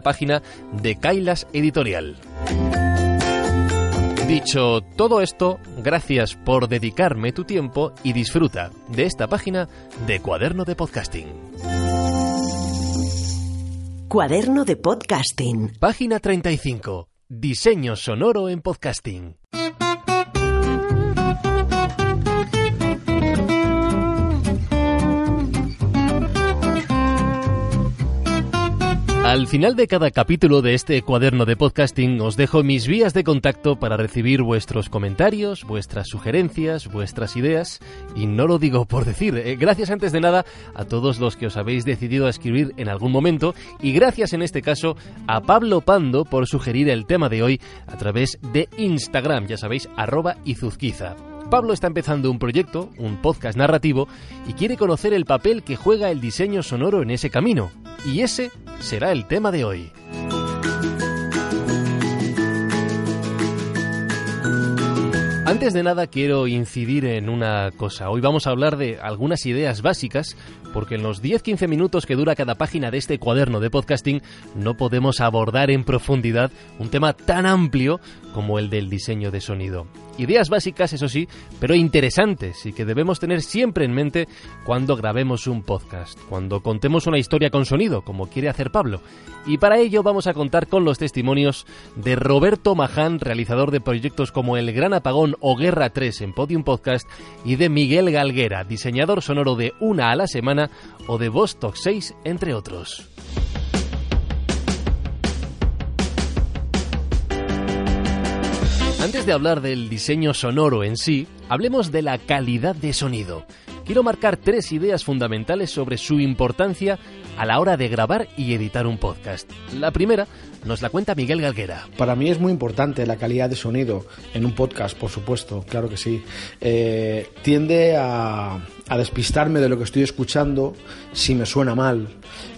página de Kailas Editorial. Dicho todo esto, gracias por dedicarme tu tiempo y disfruta de esta página de Cuaderno de Podcasting. Cuaderno de podcasting. Página 35. Diseño sonoro en podcasting. Al final de cada capítulo de este cuaderno de podcasting os dejo mis vías de contacto para recibir vuestros comentarios, vuestras sugerencias, vuestras ideas y no lo digo por decir. eh, gracias antes de nada a todos los que os habéis decidido a escribir en algún momento y gracias en este caso a Pablo Pando por sugerir el tema de hoy a través de Instagram, ya sabéis, arroba izuzquiza. Pablo está empezando un proyecto, un podcast narrativo, y quiere conocer el papel que juega el diseño sonoro en ese camino. Y ese será el tema de hoy. Antes de nada quiero incidir en una cosa. Hoy vamos a hablar de algunas ideas básicas porque en los 10-15 minutos que dura cada página de este cuaderno de podcasting no podemos abordar en profundidad un tema tan amplio como el del diseño de sonido. Ideas básicas, eso sí, pero interesantes y que debemos tener siempre en mente cuando grabemos un podcast, cuando contemos una historia con sonido, como quiere hacer Pablo. Y para ello vamos a contar con los testimonios de Roberto Maján, realizador de proyectos como El Gran Apagón o Guerra 3 en Podium Podcast, y de Miguel Galguera, diseñador sonoro de Una a la Semana o de Vostok 6, entre otros. Antes de hablar del diseño sonoro en sí, hablemos de la calidad de sonido. Quiero marcar tres ideas fundamentales sobre su importancia a la hora de grabar y editar un podcast. La primera nos la cuenta Miguel Galguera. Para mí es muy importante la calidad de sonido en un podcast, por supuesto, claro que sí. Eh, tiende a, a despistarme de lo que estoy escuchando si me suena mal.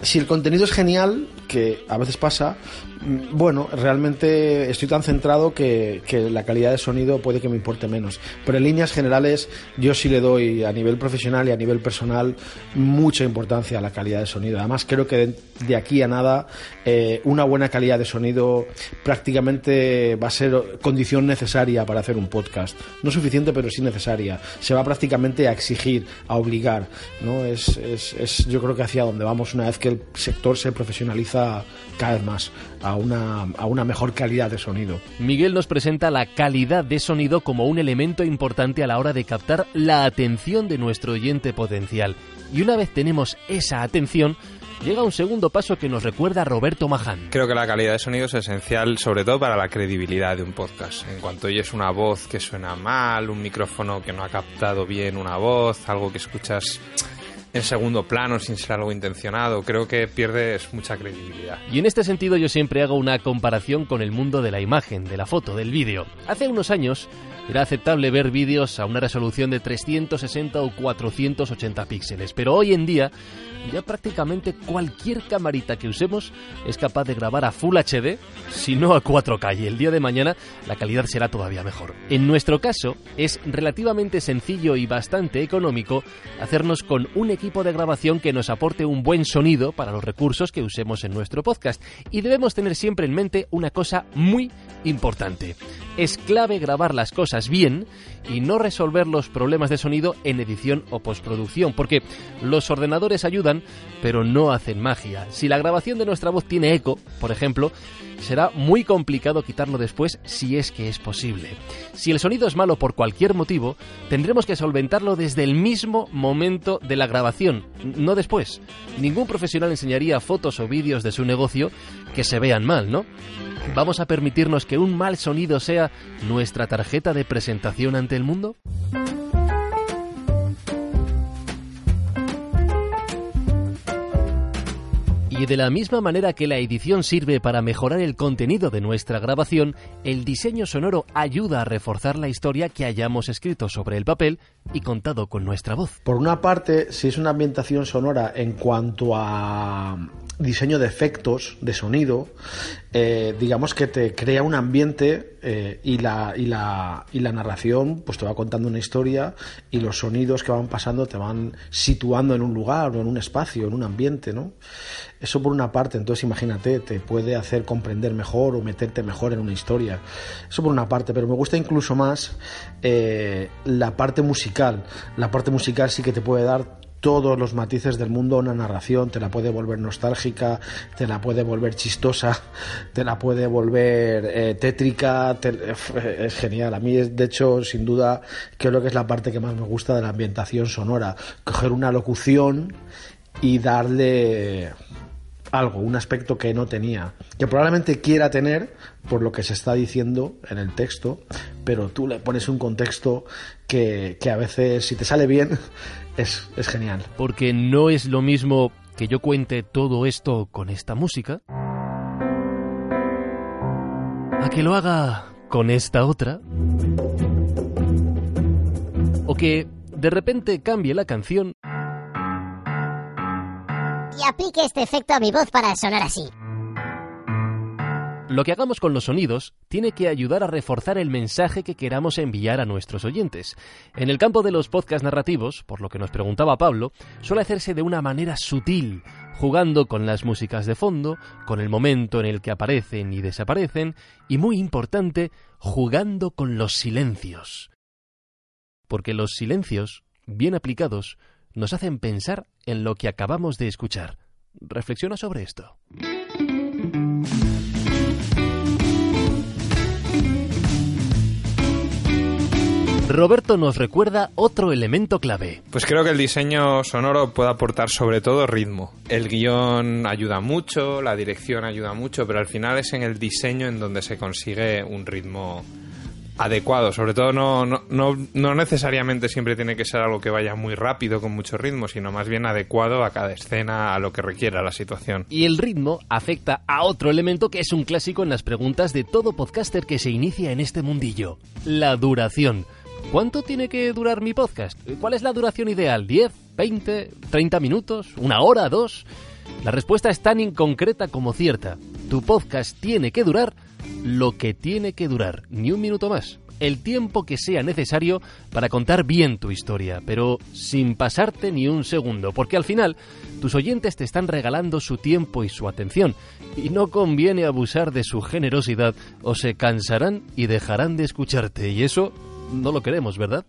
Si el contenido es genial, que a veces pasa, mm, bueno, realmente estoy tan centrado que, que la calidad de sonido puede que me importe menos. Pero en líneas generales yo sí le doy a nivel profesional y a nivel personal mucha importancia a la calidad de sonido. Además creo que de, de aquí a nada eh, una buena calidad de sonido prácticamente va a ser condición necesaria para hacer un podcast. No suficiente, pero sí necesaria. Se va prácticamente a exigir, a obligar. ¿no? Es, es, es yo creo que hacia donde vamos una vez que el sector se profesionaliza cada vez más a una, a una mejor calidad de sonido. Miguel nos presenta la calidad de sonido como un elemento importante a la hora de captar la atención de nuestro oyente potencial. Y una vez tenemos esa atención, llega un segundo paso que nos recuerda Roberto Maján. Creo que la calidad de sonido es esencial, sobre todo para la credibilidad de un podcast. En cuanto oyes una voz que suena mal, un micrófono que no ha captado bien una voz, algo que escuchas en segundo plano sin ser algo intencionado. Creo que pierdes mucha credibilidad. Y en este sentido yo siempre hago una comparación con el mundo de la imagen, de la foto, del vídeo. Hace unos años era aceptable ver vídeos a una resolución de 360 o 480 píxeles, pero hoy en día ya prácticamente cualquier camarita que usemos es capaz de grabar a Full HD, si no a 4K, y el día de mañana la calidad será todavía mejor. En nuestro caso, es relativamente sencillo y bastante económico hacernos con un equipo de grabación que nos aporte un buen sonido para los recursos que usemos en nuestro podcast, y debemos tener siempre en mente una cosa muy importante. Es clave grabar las cosas bien y no resolver los problemas de sonido en edición o postproducción, porque los ordenadores ayudan, pero no hacen magia. Si la grabación de nuestra voz tiene eco, por ejemplo, será muy complicado quitarlo después si es que es posible. Si el sonido es malo por cualquier motivo, tendremos que solventarlo desde el mismo momento de la grabación, no después. Ningún profesional enseñaría fotos o vídeos de su negocio que se vean mal, ¿no? ¿Vamos a permitirnos que un mal sonido sea nuestra tarjeta de presentación ante el mundo? Y de la misma manera que la edición sirve para mejorar el contenido de nuestra grabación, el diseño sonoro ayuda a reforzar la historia que hayamos escrito sobre el papel y contado con nuestra voz. Por una parte, si es una ambientación sonora en cuanto a diseño de efectos de sonido, eh, digamos que te crea un ambiente eh, y, la, y, la, y la narración pues te va contando una historia y los sonidos que van pasando te van situando en un lugar o en un espacio, en un ambiente, ¿no? Eso por una parte, entonces imagínate, te puede hacer comprender mejor o meterte mejor en una historia. Eso por una parte, pero me gusta incluso más eh, la parte musical. La parte musical sí que te puede dar todos los matices del mundo a una narración, te la puede volver nostálgica, te la puede volver chistosa, te la puede volver eh, tétrica, te- es genial. A mí, es, de hecho, sin duda, creo que es la parte que más me gusta de la ambientación sonora. Coger una locución y darle algo, un aspecto que no tenía, que probablemente quiera tener por lo que se está diciendo en el texto, pero tú le pones un contexto que, que a veces, si te sale bien, es, es genial. Porque no es lo mismo que yo cuente todo esto con esta música, a que lo haga con esta otra, o que de repente cambie la canción Y aplique este efecto a mi voz para sonar así. Lo que hagamos con los sonidos tiene que ayudar a reforzar el mensaje que queramos enviar a nuestros oyentes. En el campo de los podcasts narrativos, por lo que nos preguntaba Pablo, suele hacerse de una manera sutil, jugando con las músicas de fondo, con el momento en el que aparecen y desaparecen, y muy importante, jugando con los silencios. Porque los silencios, bien aplicados, nos hacen pensar en lo que acabamos de escuchar. Reflexiona sobre esto. Roberto nos recuerda otro elemento clave. Pues creo que el diseño sonoro puede aportar sobre todo ritmo. El guion ayuda mucho, la dirección ayuda mucho, pero al final es en el diseño en donde se consigue un ritmo adecuado. Sobre todo no, no, no, no necesariamente siempre tiene que ser algo que vaya muy rápido con mucho ritmo, sino más bien adecuado a cada escena, a lo que requiera la situación. Y el ritmo afecta a otro elemento que es un clásico en las preguntas de todo podcaster que se inicia en este mundillo, la duración. ¿Cuánto tiene que durar mi podcast? ¿Cuál es la duración ideal? ¿10, 20, 30 minutos? ¿Una hora? ¿Dos? La respuesta es tan inconcreta como cierta. Tu podcast tiene que durar lo que tiene que durar, ni un minuto más. El tiempo que sea necesario para contar bien tu historia, pero sin pasarte ni un segundo, porque al final tus oyentes te están regalando su tiempo y su atención, y no conviene abusar de su generosidad o se cansarán y dejarán de escucharte, y eso no lo queremos, ¿verdad?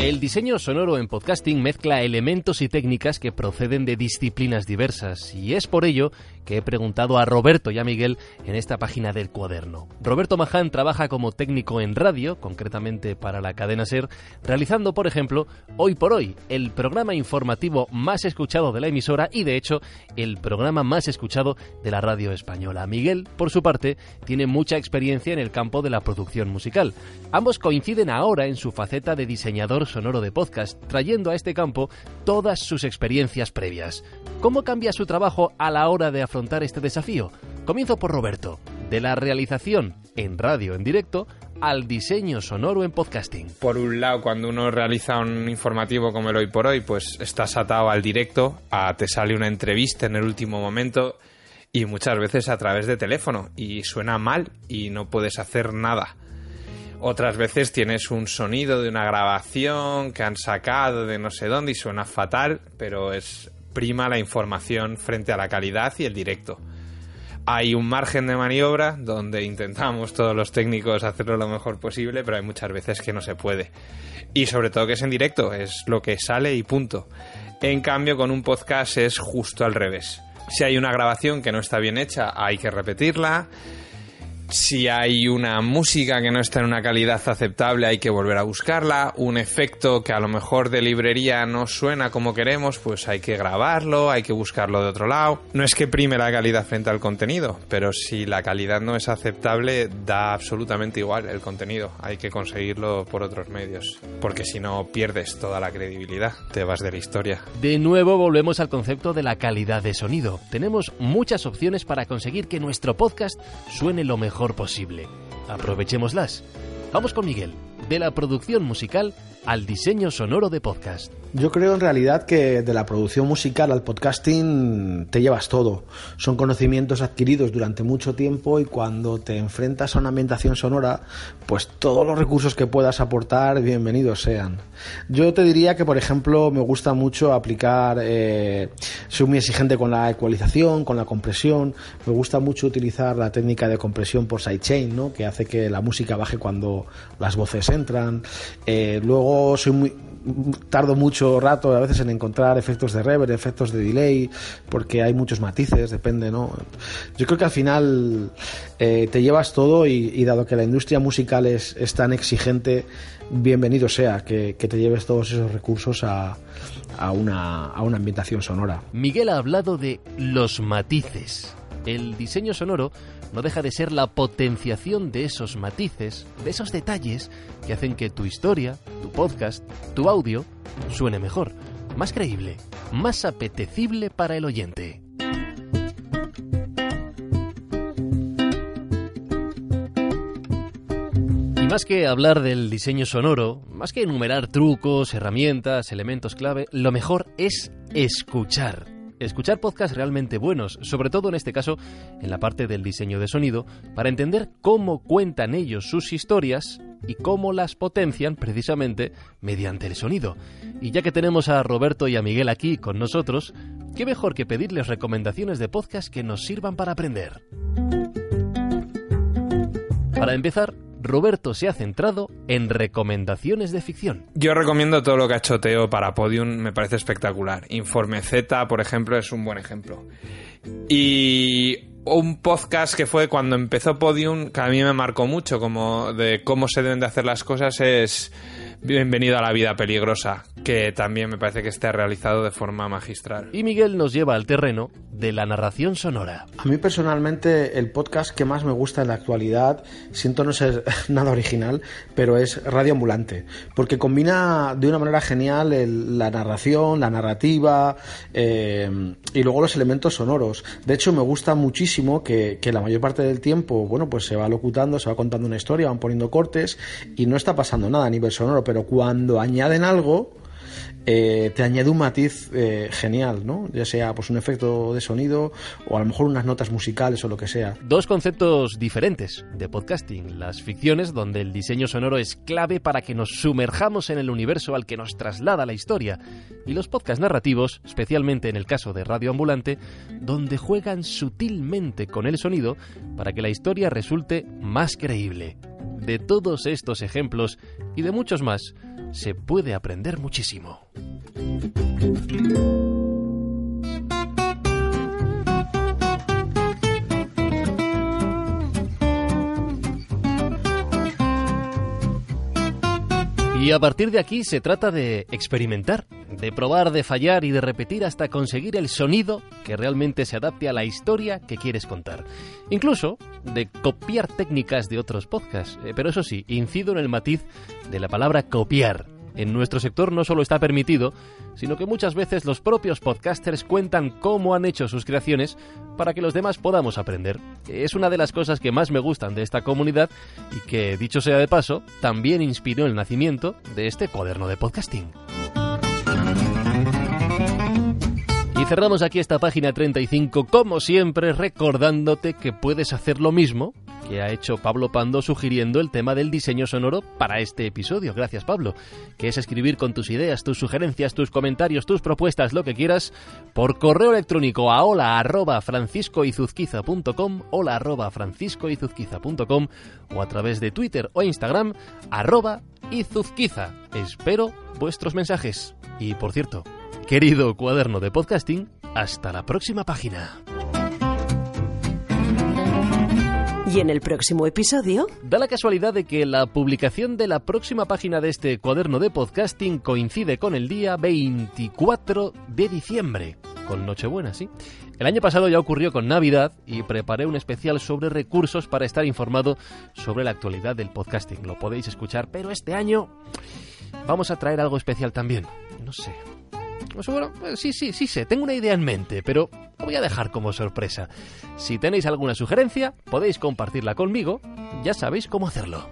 El diseño sonoro en podcasting mezcla elementos y técnicas que proceden de disciplinas diversas y es por ello que he preguntado a Roberto y a Miguel en esta página del cuaderno. Roberto Maján trabaja como técnico en radio, concretamente para la cadena SER, realizando, por ejemplo, Hoy por Hoy, el programa informativo más escuchado de la emisora y, de hecho, el programa más escuchado de la radio española. Miguel, por su parte, tiene mucha experiencia en el campo de la producción musical. Ambos coinciden ahora en su faceta de diseñador sonoro de podcast, trayendo a este campo todas sus experiencias previas. ¿Cómo cambia su trabajo a la hora de afrontar este desafío? Comienzo por Roberto, de la realización en radio en directo al diseño sonoro en podcasting. Por un lado, cuando uno realiza un informativo como el hoy por hoy, pues estás atado al directo, a, te sale una entrevista en el último momento y muchas veces a través de teléfono y suena mal y no puedes hacer nada. Otras veces tienes un sonido de una grabación que han sacado de no sé dónde y suena fatal, pero es prima la información frente a la calidad y el directo. Hay un margen de maniobra donde intentamos todos los técnicos hacerlo lo mejor posible, pero hay muchas veces que no se puede. Y sobre todo que es en directo, es lo que sale y punto. En cambio, con un podcast es justo al revés. Si hay una grabación que no está bien hecha, hay que repetirla si hay una música que no está en una calidad aceptable, hay que volver a buscarla. Un efecto que a lo mejor de librería no suena como queremos, pues hay que grabarlo, hay que buscarlo de otro lado. No es que prime la calidad frente al contenido, pero si la calidad no es aceptable, da absolutamente igual el contenido. Hay que conseguirlo por otros medios, porque si no pierdes toda la credibilidad, te vas de la historia. De nuevo volvemos al concepto de la calidad de sonido. Tenemos muchas opciones para conseguir que nuestro podcast suene lo mejor posible. Aprovechémoslas. Vamos con Miguel, de la producción musical al diseño sonoro de podcast. Yo creo en realidad que de la producción musical al podcasting te llevas todo. Son conocimientos adquiridos durante mucho tiempo y cuando te enfrentas a una ambientación sonora, pues todos los recursos que puedas aportar, bienvenidos sean. Yo te diría que, por ejemplo, me gusta mucho aplicar, eh, soy muy exigente con la ecualización, con la compresión, me gusta mucho utilizar la técnica de compresión por sidechain, ¿no? que hace que la música baje cuando las voces entran. Eh, luego soy muy tardo mucho rato a veces en encontrar efectos de reverb, efectos de delay, porque hay muchos matices, depende, ¿no? Yo creo que al final eh, te llevas todo y, dado que la industria musical es, tan exigente, bienvenido sea que, te lleves todos esos recursos a, a, una, a una ambientación sonora. Miguel ha hablado de los matices. El diseño sonoro no deja de ser la potenciación de esos matices, de esos detalles que hacen que tu historia, tu podcast, tu audio suene mejor, más creíble, más apetecible para el oyente. Y más que hablar del diseño sonoro, más que enumerar trucos, herramientas, elementos clave, lo mejor es escuchar escuchar podcasts realmente buenos, sobre todo en este caso en la parte del diseño de sonido, para entender cómo cuentan ellos sus historias y cómo las potencian precisamente mediante el sonido. Y ya que tenemos a Roberto y a Miguel aquí con nosotros, qué mejor que pedirles recomendaciones de podcast que nos sirvan para aprender. Para empezar, Roberto se ha centrado en recomendaciones de ficción. Yo recomiendo todo lo que ha hecho Teo para Podium, me parece espectacular. Informe Z, por ejemplo, es un buen ejemplo. Y un podcast que fue cuando empezó Podium, que a mí me marcó mucho, como de cómo se deben de hacer las cosas, es Bienvenido a la vida peligrosa, que también me parece que está realizado de forma magistral. Y Miguel nos lleva al terreno de la narración sonora. A mí personalmente el podcast que más me gusta en la actualidad, siento no ser nada original, pero es Radio Ambulante, porque combina de una manera genial la narración, la narrativa eh, y luego los elementos sonoros. De hecho, me gusta muchísimo que, la mayor parte del tiempo, bueno, pues se va locutando, se va contando una historia, van poniendo cortes y no está pasando nada a nivel sonoro pero cuando añaden algo, eh, te añade un matiz eh, genial, ¿no? Ya sea pues un efecto de sonido o a lo mejor unas notas musicales o lo que sea. Dos conceptos diferentes de podcasting. Las ficciones, donde el diseño sonoro es clave para que nos sumerjamos en el universo al que nos traslada la historia. Y los podcasts narrativos, especialmente en el caso de Radio Ambulante, donde juegan sutilmente con el sonido para que la historia resulte más creíble. De todos estos ejemplos y de muchos más, se puede aprender muchísimo. Y a partir de aquí se trata de experimentar, de probar, de fallar y de repetir hasta conseguir el sonido que realmente se adapte a la historia que quieres contar. Incluso de copiar técnicas de otros podcasts. Eh, pero eso sí, incido en el matiz de la palabra copiar en nuestro sector no solo está permitido, sino que muchas veces los propios podcasters cuentan cómo han hecho sus creaciones para que los demás podamos aprender. Es una de las cosas que más me gustan de esta comunidad y que, dicho sea de paso, también inspiró el nacimiento de este cuaderno de podcasting. Y cerramos aquí esta página 35, como siempre, recordándote que puedes hacer lo mismo que ha hecho Pablo Pando sugiriendo el tema del diseño sonoro para este episodio. Gracias, Pablo. Que es escribir con tus ideas, tus sugerencias, tus comentarios, tus propuestas, lo que quieras, por correo electrónico a hola arroba franciscoizuzquiza.com, hola arroba franciscoizuzquiza.com o a través de Twitter o Instagram arroba izuzquiza. Espero vuestros mensajes. Y por cierto, querido cuaderno de podcasting, hasta la próxima página. Y en el próximo episodio... Da la casualidad de que la publicación de la próxima página de este cuaderno de podcasting coincide con el día 24 de diciembre, con Nochebuena, ¿sí? El año pasado ya ocurrió con Navidad y preparé un especial sobre recursos para estar informado sobre la actualidad del podcasting. Lo podéis escuchar, pero este año vamos a traer algo especial también. No sé, pues bueno, sí, sí, sí sé, tengo una idea en mente, pero lo voy a dejar como sorpresa. Si tenéis alguna sugerencia, podéis compartirla conmigo, ya sabéis cómo hacerlo.